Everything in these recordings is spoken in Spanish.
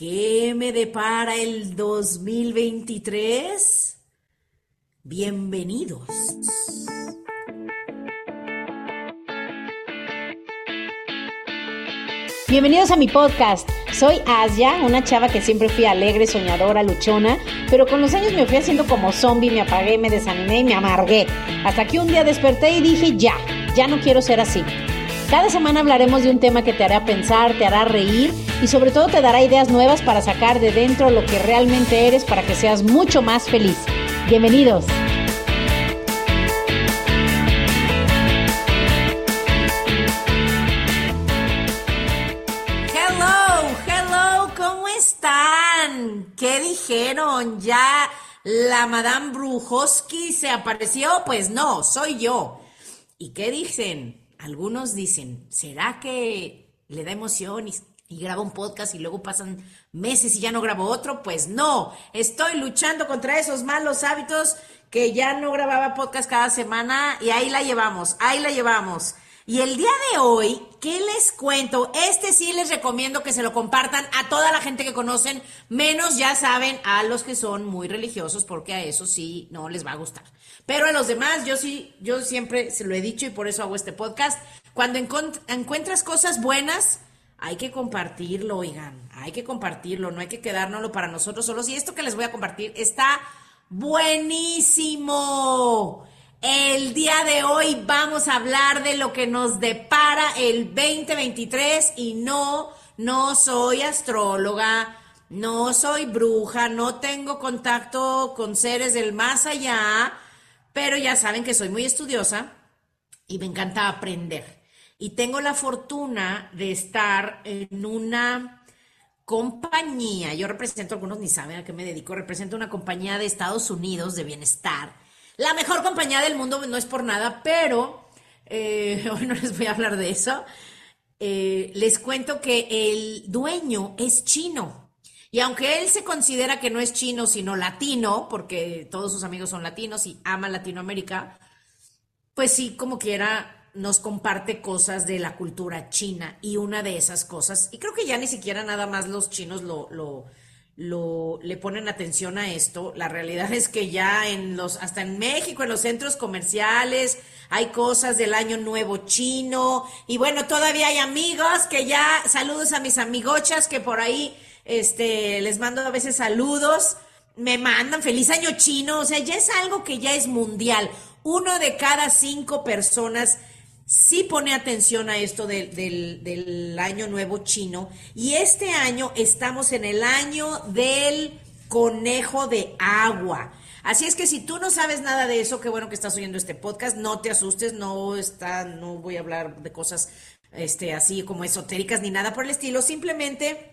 ¿Qué me depara el 2023? Bienvenidos. Bienvenidos a mi podcast. Soy Asia, una chava que siempre fui alegre, soñadora, luchona, pero con los años me fui haciendo como zombie, me apagué, me desanimé y me amargué. Hasta que un día desperté y dije, ya, ya no quiero ser así. Cada semana hablaremos de un tema que te hará pensar, te hará reír y sobre todo te dará ideas nuevas para sacar de dentro lo que realmente eres para que seas mucho más feliz. Bienvenidos. Hello, hello, ¿cómo están? ¿Qué dijeron? ¿Ya la Madame Brujoski se apareció? Pues no, soy yo. ¿Y qué dicen? Algunos dicen, ¿será que le da emoción y, graba un podcast y luego pasan meses y ya no grabo otro? Pues no, estoy luchando contra esos malos hábitos que ya no grababa podcast cada semana y ahí la llevamos, ahí la llevamos. Y el día de hoy, ¿qué les cuento? Este sí les recomiendo que se lo compartan a toda la gente que conocen, menos ya saben a los que son muy religiosos, porque a eso sí no les va a gustar. Pero a los demás, yo sí, yo siempre se lo he dicho y por eso hago este podcast. Cuando encuentras cosas buenas, hay que compartirlo, oigan, hay que compartirlo, no hay que quedárnoslo para nosotros solos. Y esto que les voy a compartir está buenísimo. El día de hoy vamos a hablar de lo que nos depara el 2023 y no, no soy astróloga, no soy bruja, no tengo contacto con seres del más allá, pero ya saben que soy muy estudiosa y me encanta aprender. Y tengo la fortuna de estar en una compañía, yo represento, algunos ni saben a qué me dedico, represento una compañía de Estados Unidos de bienestar la mejor compañía del mundo no es por nada, pero eh, hoy no les voy a hablar de eso. Eh, les cuento que el dueño es chino. Y aunque él se considera que no es chino, sino latino, porque todos sus amigos son latinos y ama Latinoamérica, pues sí, como quiera, nos comparte cosas de la cultura china. Y una de esas cosas, y creo que ya ni siquiera nada más los chinos lo, lo lo, le ponen atención a esto. La realidad es que ya en los, hasta en México, en los centros comerciales, hay cosas del año nuevo chino. Y bueno, todavía hay amigos que ya, saludos a mis amigochas que por ahí, este, les mando a veces saludos. Me mandan feliz año chino. O sea, ya es algo que ya es mundial. Uno de cada cinco personas sí pone atención a esto del, año nuevo chino y este año estamos en el año del conejo de agua. Así es que si tú no sabes nada de eso, qué bueno que estás oyendo este podcast, no te asustes, no está, no voy a hablar de cosas este, así como esotéricas ni nada por el estilo, simplemente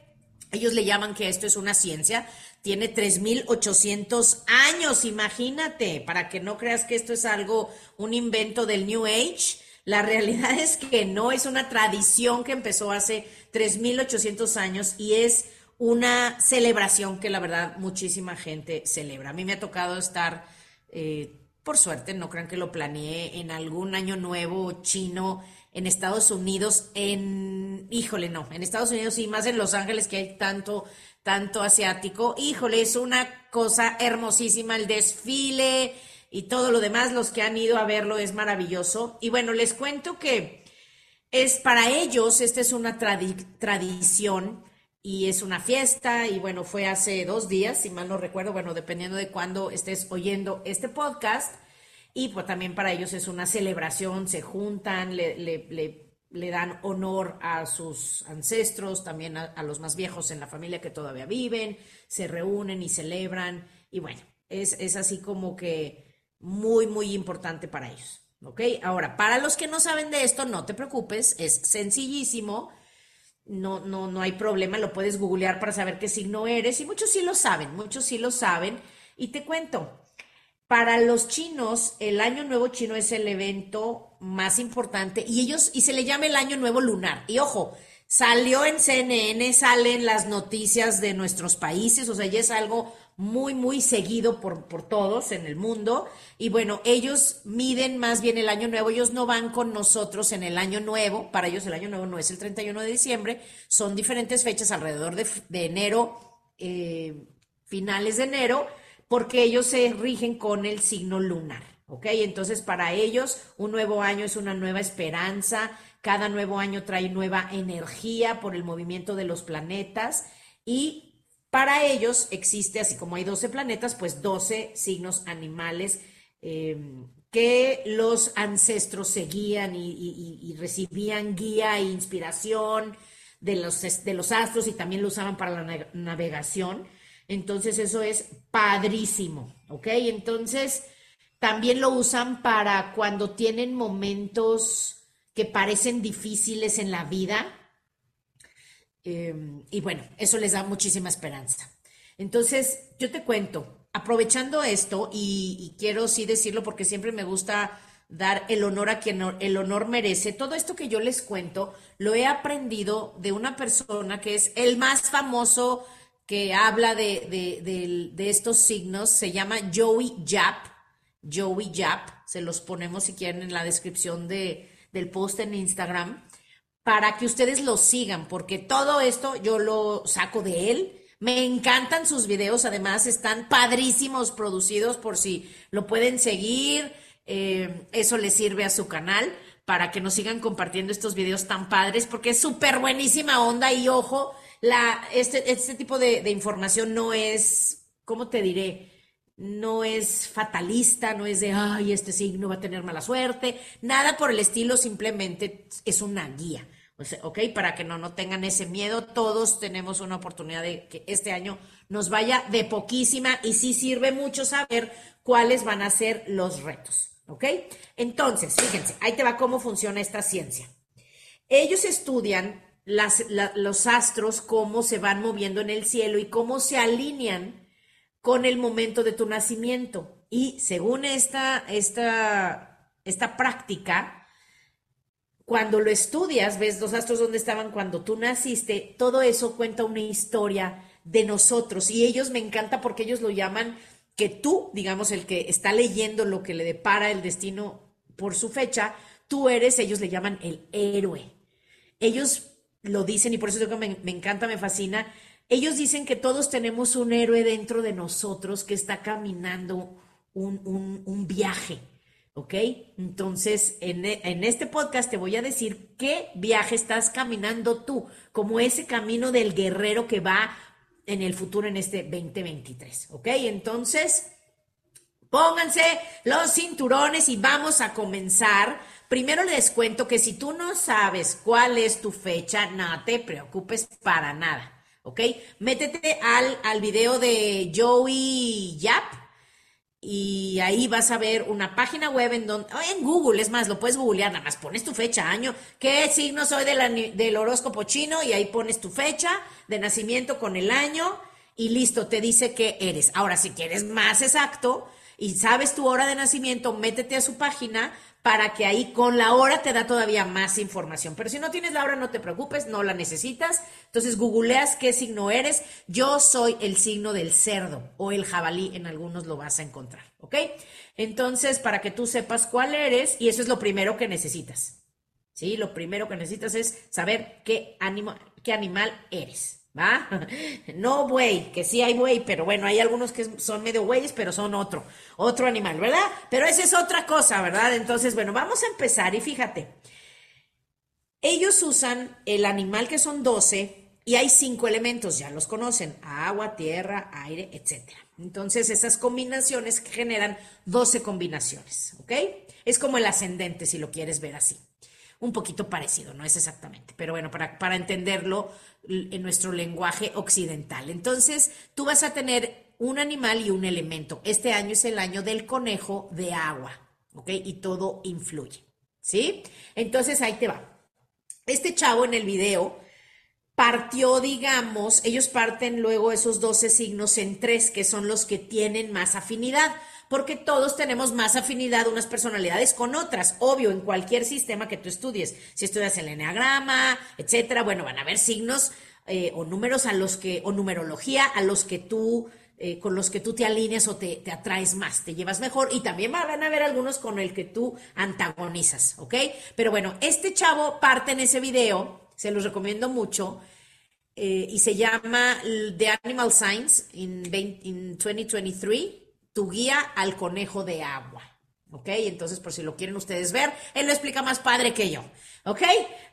ellos le llaman que esto es una ciencia, tiene 3.800 años, imagínate, para que no creas que esto es algo, un invento del New Age. La realidad es que no, es una tradición que empezó hace 3.800 años y es una celebración que la verdad muchísima gente celebra. A mí me ha tocado estar, eh, por suerte, no crean que lo planeé, en algún año nuevo chino en Estados Unidos, en, híjole, no, en Estados Unidos y más en Los Ángeles que hay tanto, tanto asiático, híjole, es una cosa hermosísima el desfile y todo lo demás, los que han ido a verlo es maravilloso. Y bueno, les cuento que es para ellos, esta es una tradición y es una fiesta y bueno, fue hace dos días, si mal no recuerdo, bueno, dependiendo de cuándo estés oyendo este podcast. Y pues también para ellos es una celebración, se juntan, le, le, dan honor a sus ancestros, también a los más viejos en la familia que todavía viven, se reúnen y celebran. Y bueno, es, es así como que muy, muy importante para ellos. ¿Ok? Ahora, para los que no saben de esto, no te preocupes, es sencillísimo. No, no, no hay problema, lo puedes googlear para saber qué signo eres y muchos sí lo saben, muchos sí lo saben. Y te cuento, para los chinos, el Año Nuevo chino es el evento más importante y ellos, y se le llama el Año Nuevo lunar. Y ojo, salió en CNN, salen las noticias de nuestros países, o sea, ya es algo muy, muy seguido por, por todos en el mundo. Y bueno, ellos miden más bien el año nuevo, ellos no van con nosotros en el año nuevo, para ellos el año nuevo no es el 31 de diciembre, son diferentes fechas alrededor de, enero, eh, finales de enero, porque ellos se rigen con el signo lunar. ¿Ok? Entonces, para ellos, un nuevo año es una nueva esperanza, cada nuevo año trae nueva energía por el movimiento de los planetas y para ellos existe, así como hay 12 planetas, pues 12 signos animales em, que los ancestros seguían y, recibían guía e inspiración de los, de los astros y también lo usaban para la navegación. Entonces eso es padrísimo, ¿ok? Entonces también lo usan para cuando tienen momentos que parecen difíciles en la vida, Em, y bueno, eso les da muchísima esperanza. Entonces, yo te cuento, aprovechando esto, y, quiero sí decirlo porque siempre me gusta dar el honor a quien el honor merece. Todo esto que yo les cuento lo he aprendido de una persona que es el más famoso que habla de, de estos signos. Se llama Joey Jap. Joey Jap. Se los ponemos si quieren en la descripción de, del post en Instagram para que ustedes lo sigan, porque todo esto yo lo saco de él. Me encantan sus videos, además están padrísimos producidos por si lo pueden seguir. Eh, eso les sirve a su canal para que nos sigan compartiendo estos videos tan padres, porque es súper buenísima onda y ojo, la, este, este tipo de, información no es, ¿cómo te diré? no es fatalista, no es de, ay, este signo va a tener mala suerte, nada por el estilo, simplemente es una guía. ¿ok? Para que no, no tengan ese miedo, todos tenemos una oportunidad de que este año nos vaya de poquísima y sí sirve mucho saber cuáles van a ser los retos, ¿ok? Entonces, fíjense, ahí te va cómo funciona esta ciencia. Ellos estudian las, los astros, cómo se van moviendo en el cielo y cómo se alinean con el momento de tu nacimiento. Y según esta, esta, esta práctica, cuando lo estudias, ves los astros donde estaban cuando tú naciste, todo eso cuenta una historia de nosotros y ellos me encanta porque ellos lo llaman que tú, digamos, el que está leyendo lo que le depara el destino por su fecha, tú eres, ellos le llaman el héroe. Ellos lo dicen y por eso que me, me encanta, me fascina. Ellos dicen que todos tenemos un héroe dentro de nosotros que está caminando un, un, un viaje ¿Ok? Entonces, en, en, este podcast te voy a decir qué viaje estás caminando tú, como ese camino del guerrero que va en el futuro en este 2023. ¿Ok? Entonces, pónganse los cinturones y vamos a comenzar. Primero les cuento que si tú no sabes cuál es tu fecha, no te preocupes para nada. ¿Ok? Métete al, al video de Joey Yap y ahí vas a ver una página web en donde, en Google, es más, lo puedes googlear, nada más pones tu fecha, año, qué signo soy del horóscopo chino y ahí pones tu fecha de nacimiento con el año y listo, te dice qué eres. Ahora, si quieres más exacto y sabes tu hora de nacimiento, métete a su página para que ahí con la hora te da todavía más información. Pero si no tienes la hora, no te preocupes, no la necesitas. Entonces googleas qué signo eres. Yo soy el signo del cerdo o el jabalí, en algunos lo vas a encontrar, ¿ok? Entonces, para que tú sepas cuál eres, y eso es lo primero que necesitas. ¿Sí? Lo primero que necesitas es saber qué, qué animal eres. ¿Va? No buey, que sí hay buey, pero bueno, hay algunos que son medio bueyes, pero son otro, otro animal, ¿verdad? Pero esa es otra cosa, ¿verdad? Entonces, bueno, vamos a empezar y fíjate, ellos usan el animal que son 12 y hay cinco elementos, ya los conocen, agua, tierra, aire, etc. Entonces, esas combinaciones generan 12 combinaciones, ¿ok? Es como el ascendente, si lo quieres ver así un poquito parecido, no es exactamente, pero bueno, para, para entenderlo en nuestro lenguaje occidental. Entonces, tú vas a tener un animal y un elemento. Este año es el año del conejo de agua, ¿ok? Y todo influye, ¿sí? Entonces, ahí te va. Este chavo en el video partió, digamos, ellos parten luego esos 12 signos en tres, que son los que tienen más afinidad porque todos tenemos más afinidad unas personalidades con otras. Obvio, en cualquier sistema que tú estudies, si estudias el enneagrama, etcétera, bueno, van a haber signos eh, o números a los que, o numerología a los que tú eh, con los que tú te alineas o te, atraes más, te llevas mejor y también van a haber algunos con el que tú antagonizas, ¿ok? Pero bueno, este chavo parte en ese video, se los recomiendo mucho, eh, y se llama The Animal in, in 2023, tu guía al conejo de agua. ¿Ok? Entonces, por si lo quieren ustedes ver, él lo explica más padre que yo. ¿Ok?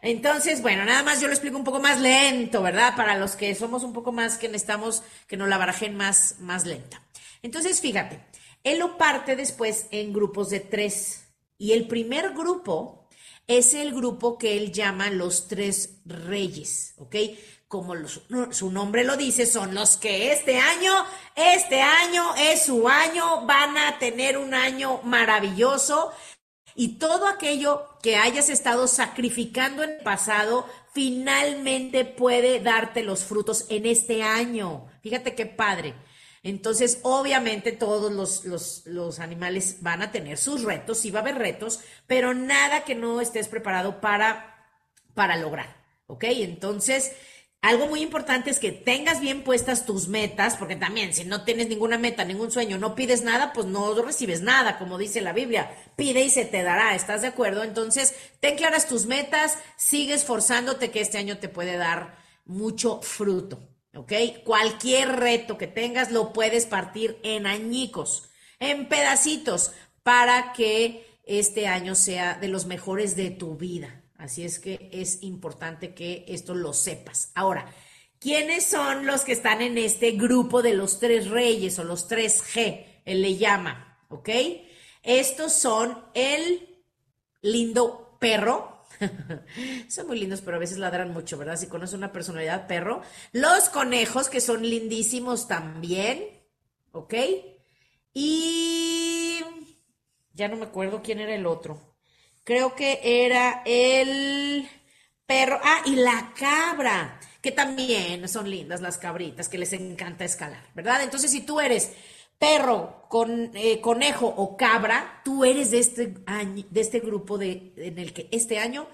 Entonces, bueno, nada más yo lo explico un poco más lento, ¿verdad? Para los que somos un poco más que necesitamos que nos la barajen más, más lenta. Entonces, fíjate, él lo parte después en grupos de tres. Y el primer grupo es el grupo que él llama los tres reyes, ¿ok? Como su nombre lo dice, son los que este año, este año es su año, van a tener un año maravilloso y todo aquello que hayas estado sacrificando en el pasado finalmente puede darte los frutos en este año. Fíjate qué padre. Entonces, obviamente todos los, los, animales van a tener sus retos, sí va a haber retos, pero nada que no estés preparado para, para lograr. ¿Ok? Entonces, algo muy importante es que tengas bien puestas tus metas, porque también si no tienes ninguna meta, ningún sueño, no pides nada, pues no recibes nada, como dice la Biblia. Pide y se te dará, ¿estás de acuerdo? Entonces, ten claras tus metas, sigue esforzándote que este año te puede dar mucho fruto, ¿ok? Cualquier reto que tengas lo puedes partir en añicos, en pedacitos, para que este año sea de los mejores de tu vida. Así es que es importante que esto lo sepas. Ahora, ¿quiénes son los que están en este grupo de los tres reyes o los tres G? Él le llama, ¿ok? Estos son el lindo perro. son muy lindos, pero a veces ladran mucho, ¿verdad? Si conoces una personalidad perro. Los conejos, que son lindísimos también, ¿ok? Y ya no me acuerdo quién era el otro creo que era el perro, ah, y la cabra, que también son lindas las cabritas, que les encanta escalar, ¿verdad? Entonces, si tú eres perro, con, eh, conejo o cabra, tú eres de este, año, de este grupo de, en el que este año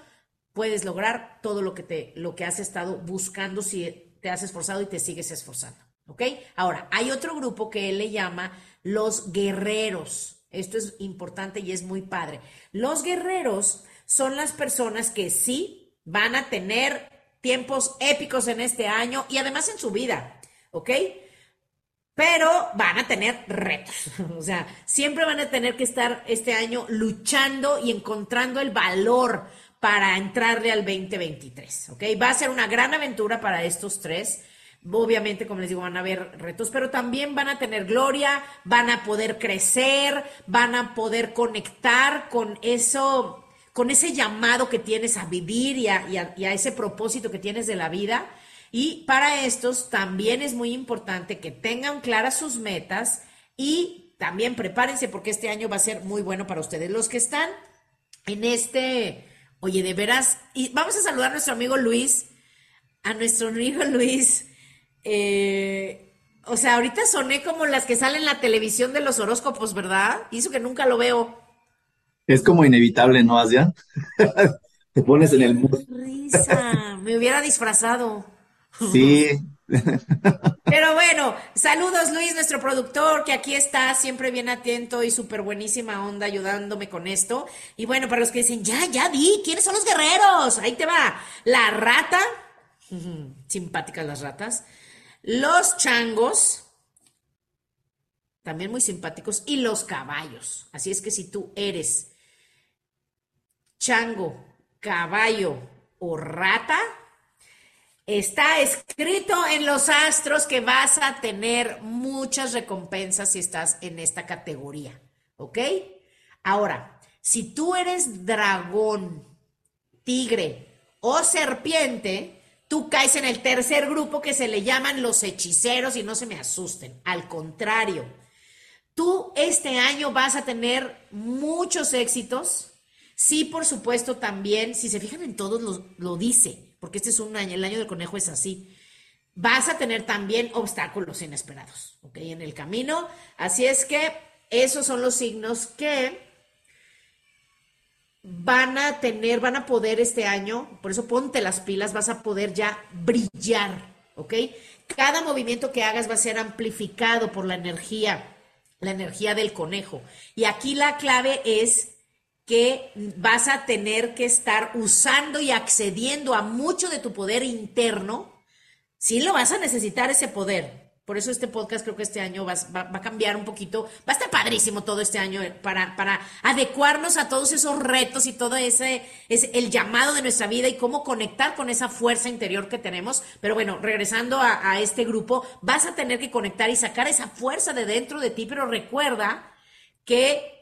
puedes lograr todo lo que, te, lo que has estado buscando si te has esforzado y te sigues esforzando. ¿Ok? Ahora, hay otro grupo que él le llama los guerreros. Esto es importante y es muy padre. Los guerreros son las personas que sí van a tener tiempos épicos en este año y además en su vida, ¿ok? Pero van a tener retos, o sea, siempre van a tener que estar este año luchando y encontrando el valor para entrarle al 2023, ¿ok? Va a ser una gran aventura para estos tres. Obviamente, como les digo, van a haber retos, pero también van a tener gloria, van a poder crecer, van a poder conectar con eso, con ese llamado que tienes a vivir y a, ese propósito que tienes de la vida. Y para estos también es muy importante que tengan claras sus metas y también prepárense porque este año va a ser muy bueno para ustedes. Los que están en este, oye, de veras, y vamos a saludar a nuestro amigo Luis, a nuestro amigo Luis. Eh, o sea, ahorita soné como las que salen en la televisión de los horóscopos, ¿verdad? Y eso que nunca lo veo. Es como inevitable, ¿no, Asian? Te pones en el mood. Risa, me hubiera disfrazado. Sí. Pero bueno, saludos Luis, nuestro productor, que aquí está siempre bien atento y súper buenísima onda ayudándome con esto. Y bueno, para los que dicen, ya, ya vi, ¿quiénes son los guerreros? Ahí te va. La rata, simpáticas las ratas. Los changos, también muy simpáticos, y los caballos. Así es que si tú eres chango, caballo o rata, está escrito en los astros que vas a tener muchas recompensas si estás en esta categoría. ¿Ok? Ahora, si tú eres dragón, tigre o serpiente, tú caes en el tercer grupo que se le llaman los hechiceros y no se me asusten. Al contrario, tú este año vas a tener muchos éxitos. Sí, por supuesto, también, si se fijan en todos, lo, lo dice, porque este es un año, el año del conejo es así. Vas a tener también obstáculos inesperados, ¿ok? En el camino. Así es que esos son los signos que van a tener, van a poder este año, por eso ponte las pilas, vas a poder ya brillar, ¿ok? Cada movimiento que hagas va a ser amplificado por la energía, la energía del conejo. Y aquí la clave es que vas a tener que estar usando y accediendo a mucho de tu poder interno. Sí lo vas a necesitar ese poder, por eso este podcast creo que este año va, a cambiar un poquito. Va a estar padrísimo todo este año para, para adecuarnos a todos esos retos y todo ese, es el llamado de nuestra vida y cómo conectar con esa fuerza interior que tenemos. Pero bueno, regresando a, a este grupo, vas a tener que conectar y sacar esa fuerza de dentro de ti, pero recuerda que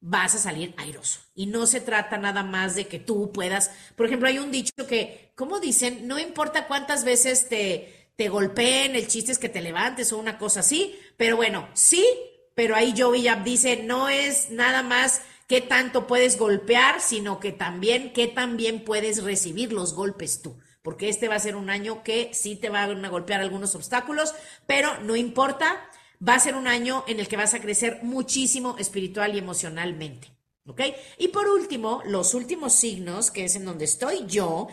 vas a salir airoso. Y no se trata nada más de que tú puedas. Por ejemplo, hay un dicho que, como dicen, no importa cuántas veces te te golpeen, el chiste es que te levantes o una cosa así, pero bueno, sí, pero ahí Joey Yap dice, no es nada más qué tanto puedes golpear, sino que también qué también puedes recibir los golpes tú, porque este va a ser un año que sí te van a golpear algunos obstáculos, pero no importa, va a ser un año en el que vas a crecer muchísimo espiritual y emocionalmente. ¿Ok? Y por último, los últimos signos, que es en donde estoy yo,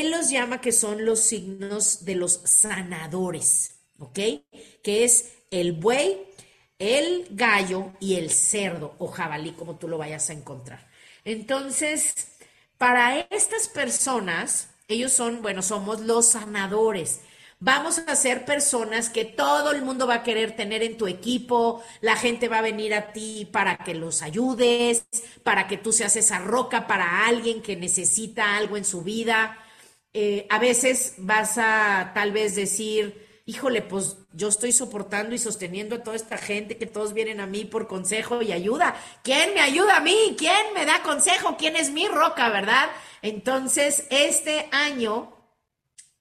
él los llama que son los signos de los sanadores, ¿ok? Que es el buey, el gallo y el cerdo o jabalí, como tú lo vayas a encontrar. Entonces, para estas personas, ellos son, bueno, somos los sanadores. Vamos a ser personas que todo el mundo va a querer tener en tu equipo, la gente va a venir a ti para que los ayudes, para que tú seas esa roca para alguien que necesita algo en su vida. Eh, a veces vas a tal vez decir, híjole, pues yo estoy soportando y sosteniendo a toda esta gente que todos vienen a mí por consejo y ayuda. ¿Quién me ayuda a mí? ¿Quién me da consejo? ¿Quién es mi roca, verdad? Entonces, este año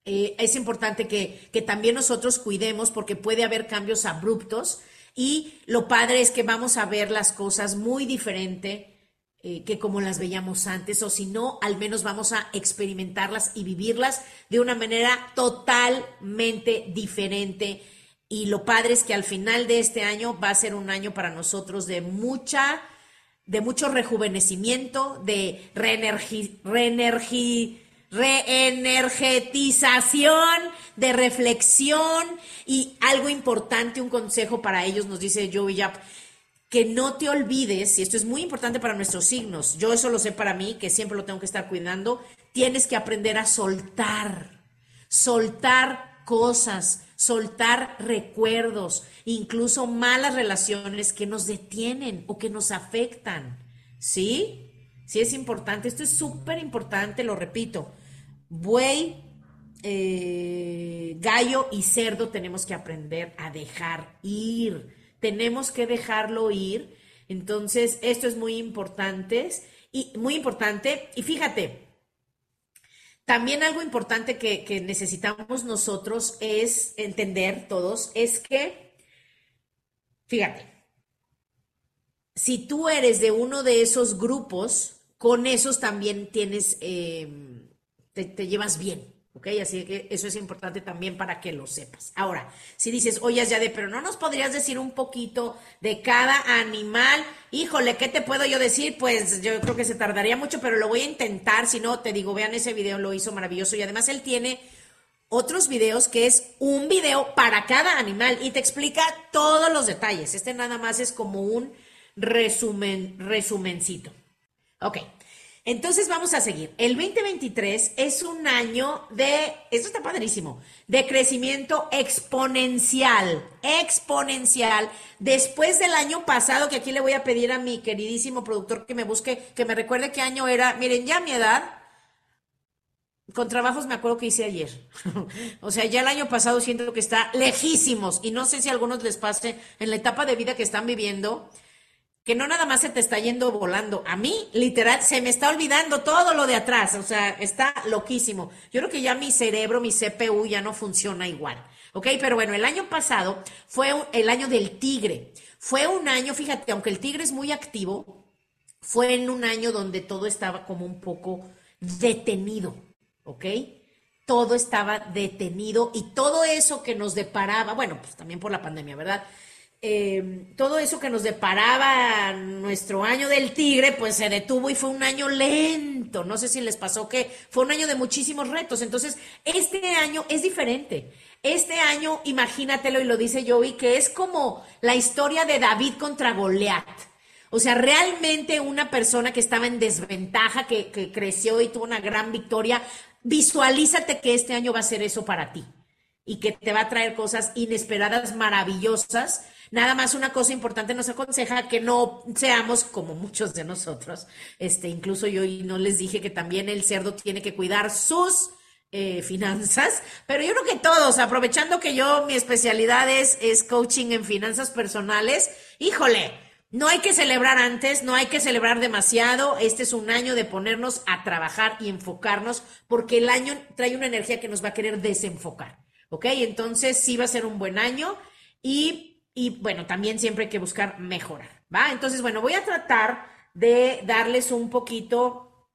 eh, es importante que, que también nosotros cuidemos porque puede haber cambios abruptos y lo padre es que vamos a ver las cosas muy diferente eh, que como las veíamos antes, o si no, al menos vamos a experimentarlas y vivirlas de una manera totalmente diferente. Y lo padre es que al final de este año va a ser un año para nosotros de mucha, de mucho rejuvenecimiento, de reenergi, reenergetización, de reflexión y algo importante, un consejo para ellos, nos dice Joey Yap, que no te olvides, y esto es muy importante para nuestros signos, yo eso lo sé para mí, que siempre lo tengo que estar cuidando, tienes que aprender a soltar, soltar cosas, soltar recuerdos, incluso malas relaciones que nos detienen o que nos afectan. ¿Sí? Sí es importante, esto es súper importante, lo repito. Buey, eh, gallo y cerdo tenemos que aprender a dejar ir tenemos que dejarlo ir. Entonces, esto es muy importante y muy importante. Y fíjate, también algo importante que, que necesitamos nosotros es entender todos, es que, fíjate, si tú eres de uno de esos grupos, con esos también tienes, eh, te llevas bien. ¿Ok? Así que eso es importante también para que lo sepas. Ahora, si dices, oye, ya de, pero no nos podrías decir un poquito de cada animal. Híjole, ¿qué te puedo yo decir? Pues yo creo que se tardaría mucho, pero lo voy a intentar. Si no, te digo, vean ese video, lo hizo maravilloso. Y además él tiene otros videos que es un video para cada animal y te explica todos los detalles. Este nada más es como un resumen, resumencito. Ok. Entonces vamos a seguir. El 2023 es un año de, esto está padrísimo, de crecimiento exponencial, exponencial. Después del año pasado, que aquí le voy a pedir a mi queridísimo productor que me busque, que me recuerde qué año era. Miren, ya mi edad, con trabajos me acuerdo que hice ayer. o sea, ya el año pasado siento que está lejísimos y no sé si a algunos les pase en la etapa de vida que están viviendo que no nada más se te está yendo volando. A mí, literal, se me está olvidando todo lo de atrás. O sea, está loquísimo. Yo creo que ya mi cerebro, mi CPU ya no funciona igual. ¿Ok? Pero bueno, el año pasado fue el año del tigre. Fue un año, fíjate, aunque el tigre es muy activo, fue en un año donde todo estaba como un poco detenido. ¿Ok? Todo estaba detenido y todo eso que nos deparaba, bueno, pues también por la pandemia, ¿verdad? Eh, todo eso que nos deparaba nuestro año del tigre, pues se detuvo y fue un año lento. No sé si les pasó que fue un año de muchísimos retos. Entonces, este año es diferente. Este año, imagínatelo, y lo dice Joey, que es como la historia de David contra Goliat. O sea, realmente una persona que estaba en desventaja, que creció y tuvo una gran victoria, visualízate que este año va a ser eso para ti y que te va a traer cosas inesperadas, maravillosas. Nada más una cosa importante nos aconseja que no seamos como muchos de nosotros. Este, incluso yo no les dije que también el cerdo tiene que cuidar sus eh, finanzas, pero yo creo que todos, aprovechando que yo mi especialidad es, es coaching en finanzas personales, híjole, no hay que celebrar antes, no hay que celebrar demasiado. Este es un año de ponernos a trabajar y enfocarnos porque el año trae una energía que nos va a querer desenfocar. ¿Ok? Entonces sí va a ser un buen año y, y bueno, también siempre hay que buscar mejorar. ¿Va? Entonces, bueno, voy a tratar de darles un poquito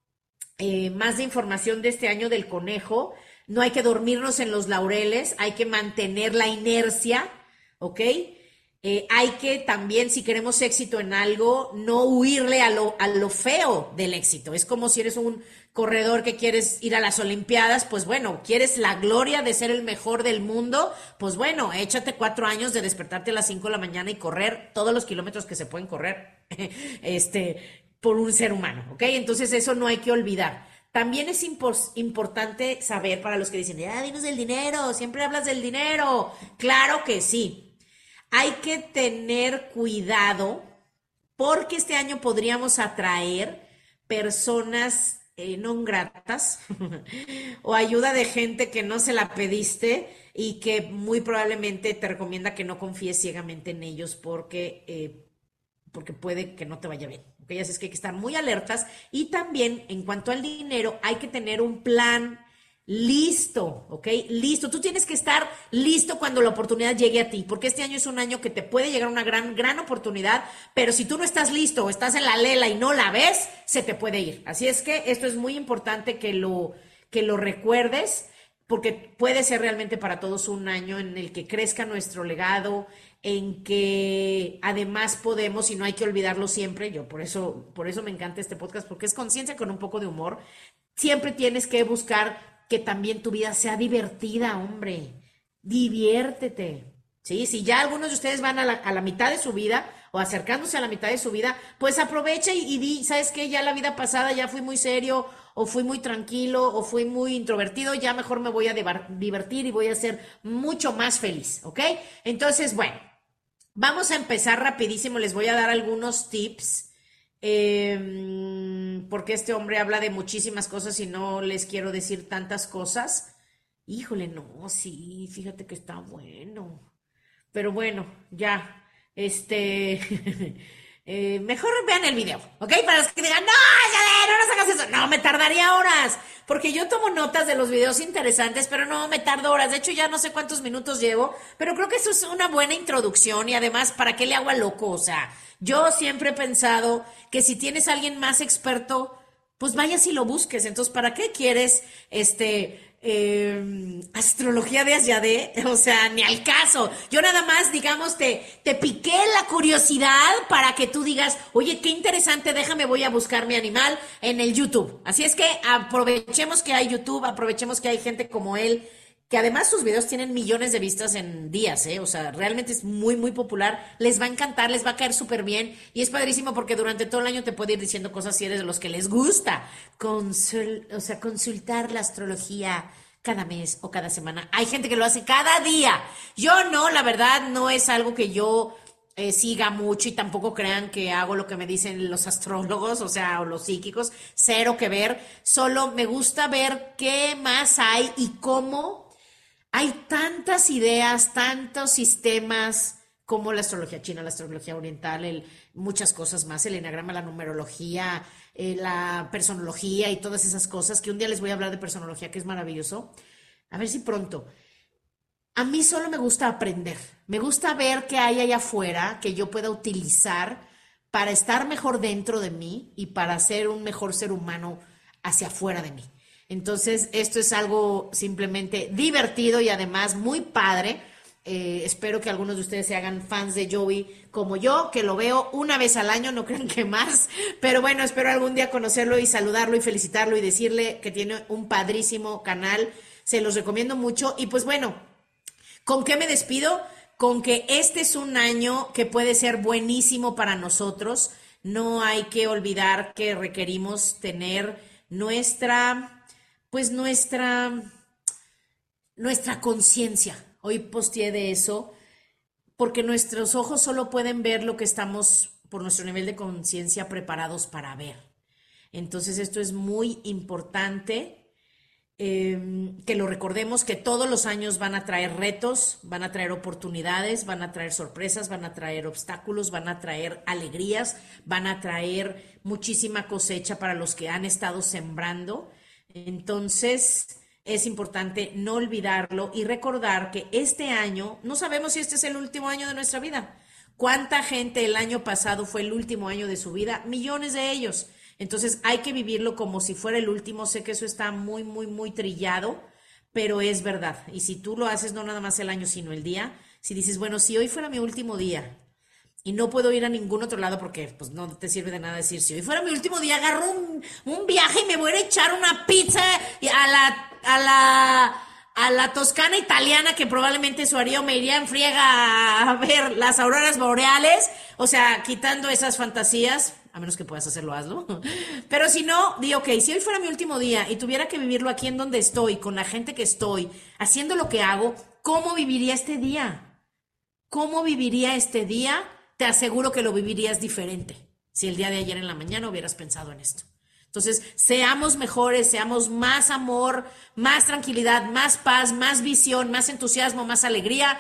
eh, más de información de este año del conejo. No hay que dormirnos en los laureles, hay que mantener la inercia, ¿ok? Eh, hay que también, si queremos éxito en algo, no huirle a lo, a lo feo del éxito. Es como si eres un corredor que quieres ir a las Olimpiadas, pues bueno, quieres la gloria de ser el mejor del mundo, pues bueno, échate cuatro años de despertarte a las cinco de la mañana y correr todos los kilómetros que se pueden correr, este, por un ser humano, ¿ok? Entonces eso no hay que olvidar. También es importante saber para los que dicen, ya, dinos del dinero, siempre hablas del dinero. Claro que sí, hay que tener cuidado porque este año podríamos atraer personas eh, no gratas o ayuda de gente que no se la pediste y que muy probablemente te recomienda que no confíes ciegamente en ellos porque, eh, porque puede que no te vaya bien. ¿okay? Así es que hay que estar muy alertas y también en cuanto al dinero hay que tener un plan listo, ¿ok? Listo. Tú tienes que estar listo cuando la oportunidad llegue a ti, porque este año es un año que te puede llegar una gran, gran oportunidad, pero si tú no estás listo o estás en la lela y no la ves, se te puede ir. Así es que esto es muy importante que lo, que lo recuerdes, porque puede ser realmente para todos un año en el que crezca nuestro legado, en que además podemos, y no hay que olvidarlo siempre, yo por eso, por eso me encanta este podcast, porque es conciencia con un poco de humor, siempre tienes que buscar que también tu vida sea divertida, hombre. Diviértete. ¿Sí? Si ya algunos de ustedes van a la, mitad de su vida o acercándose a la mitad de su vida, pues aprovecha y, y di, ¿sabes qué? Ya la vida pasada ya fui muy serio o fui muy tranquilo o fui muy introvertido, ya mejor me voy a divertir y voy a ser mucho más feliz, ¿ok? Entonces, bueno, vamos a empezar rapidísimo, les voy a dar algunos tips Em, porque este hombre habla de muchísimas cosas y no les quiero decir tantas cosas. Híjole, no, sí, fíjate que está bueno. Pero bueno, ya, este, eh, mejor vean el video, ¿ok? Para los que digan, no, ya, no nos hagas eso. No, me tardaría horas, porque yo tomo notas de los videos interesantes, pero no me tardo horas. De hecho, ya no sé cuántos minutos llevo, pero creo que eso es una buena introducción y además, ¿para qué le hago a loco? O sea, yo siempre he pensado que si tienes a alguien más experto, pues vayas y lo busques. Entonces, ¿para qué quieres este em, astrología de Asyade? O sea, ni al caso. Yo nada más, digamos, te, te piqué la curiosidad para que tú digas, oye, qué interesante, déjame, voy a buscar mi animal en el YouTube. Así es que aprovechemos que hay YouTube, aprovechemos que hay gente como él que además sus videos tienen millones de vistas en días, ¿eh? O sea, realmente es muy, muy popular. Les va a encantar, les va a caer súper bien. Y es padrísimo porque durante todo el año te puede ir diciendo cosas si eres de los que les gusta. O sea, consultar la astrología cada mes o cada semana. Hay gente que lo hace cada día. Yo no, la verdad, no es algo que yo eh, siga mucho y tampoco crean que hago lo que me dicen los astrólogos, o sea, o los psíquicos. Cero que ver. Solo me gusta ver qué más hay y cómo hay tantas ideas, tantos sistemas como la astrología china, la astrología oriental, muchas cosas más, el enagrama, la numerología, eh, la personología y todas esas cosas, que un día les voy a hablar de personología, que es maravilloso. A ver si pronto. A mí solo me gusta aprender, me gusta ver qué hay allá afuera que yo pueda utilizar para estar mejor dentro de mí y para ser un mejor ser humano hacia afuera de mí. Entonces, esto es algo simplemente divertido y además muy padre. Eh, espero que algunos de ustedes se hagan fans de Joey como yo, que lo veo una vez al año, no crean que más. Pero bueno, espero algún día conocerlo y saludarlo y felicitarlo y decirle que tiene un padrísimo canal. Se los recomiendo mucho. Y pues bueno, ¿con qué me despido? Con que este es un año que puede ser buenísimo para nosotros. No hay que olvidar que requerimos tener nuestra, pues nuestra, nuestra conciencia Hoy posteé de eso porque nuestros ojos solo pueden ver lo que estamos por nuestro nivel de conciencia preparados para ver. Entonces esto es muy importante em, que lo recordemos que todos los años van a traer retos, van a traer oportunidades, van a traer sorpresas, van a traer obstáculos, van a traer alegrías, van a traer muchísima cosecha para los que han estado sembrando. Entonces, es importante no olvidarlo y recordar que este año, no sabemos si este es el último año de nuestra vida. ¿Cuánta gente el año pasado fue el último año de su vida? Millones de ellos. Entonces hay que vivirlo como si fuera el último. Sé que eso está muy, muy, muy trillado, pero es verdad. Y si tú lo haces no nada más el año, sino el día, si dices, bueno, si hoy fuera mi último día y no puedo ir a ningún otro lado porque pues no te sirve de nada decir, si hoy fuera mi último día, agarro un, un viaje y me voy a echar una pizza a la a la, a la toscana italiana que probablemente su haría me iría en friega a ver las auroras boreales, o sea, quitando esas fantasías, a menos que puedas hacerlo, hazlo. Pero si no, di, ok, si hoy fuera mi último día y tuviera que vivirlo aquí en donde estoy, con la gente que estoy, haciendo lo que hago, ¿cómo viviría este día? ¿Cómo viviría este día? Te aseguro que lo vivirías diferente si el día de ayer en la mañana hubieras pensado en esto. Entonces, seamos mejores, seamos más amor, más tranquilidad, más paz, más visión, más entusiasmo, más alegría.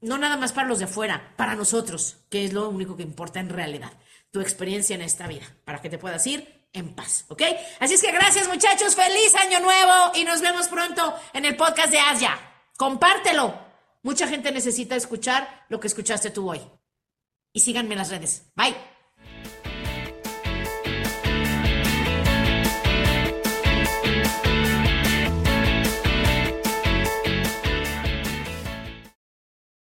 No nada más para los de afuera, para nosotros, que es lo único que importa en realidad. Tu experiencia en esta vida, para que te puedas ir en paz, ¿ok? Así es que gracias muchachos, feliz año nuevo y nos vemos pronto en el podcast de Asia. Compártelo. Mucha gente necesita escuchar lo que escuchaste tú hoy. Y síganme en las redes. Bye.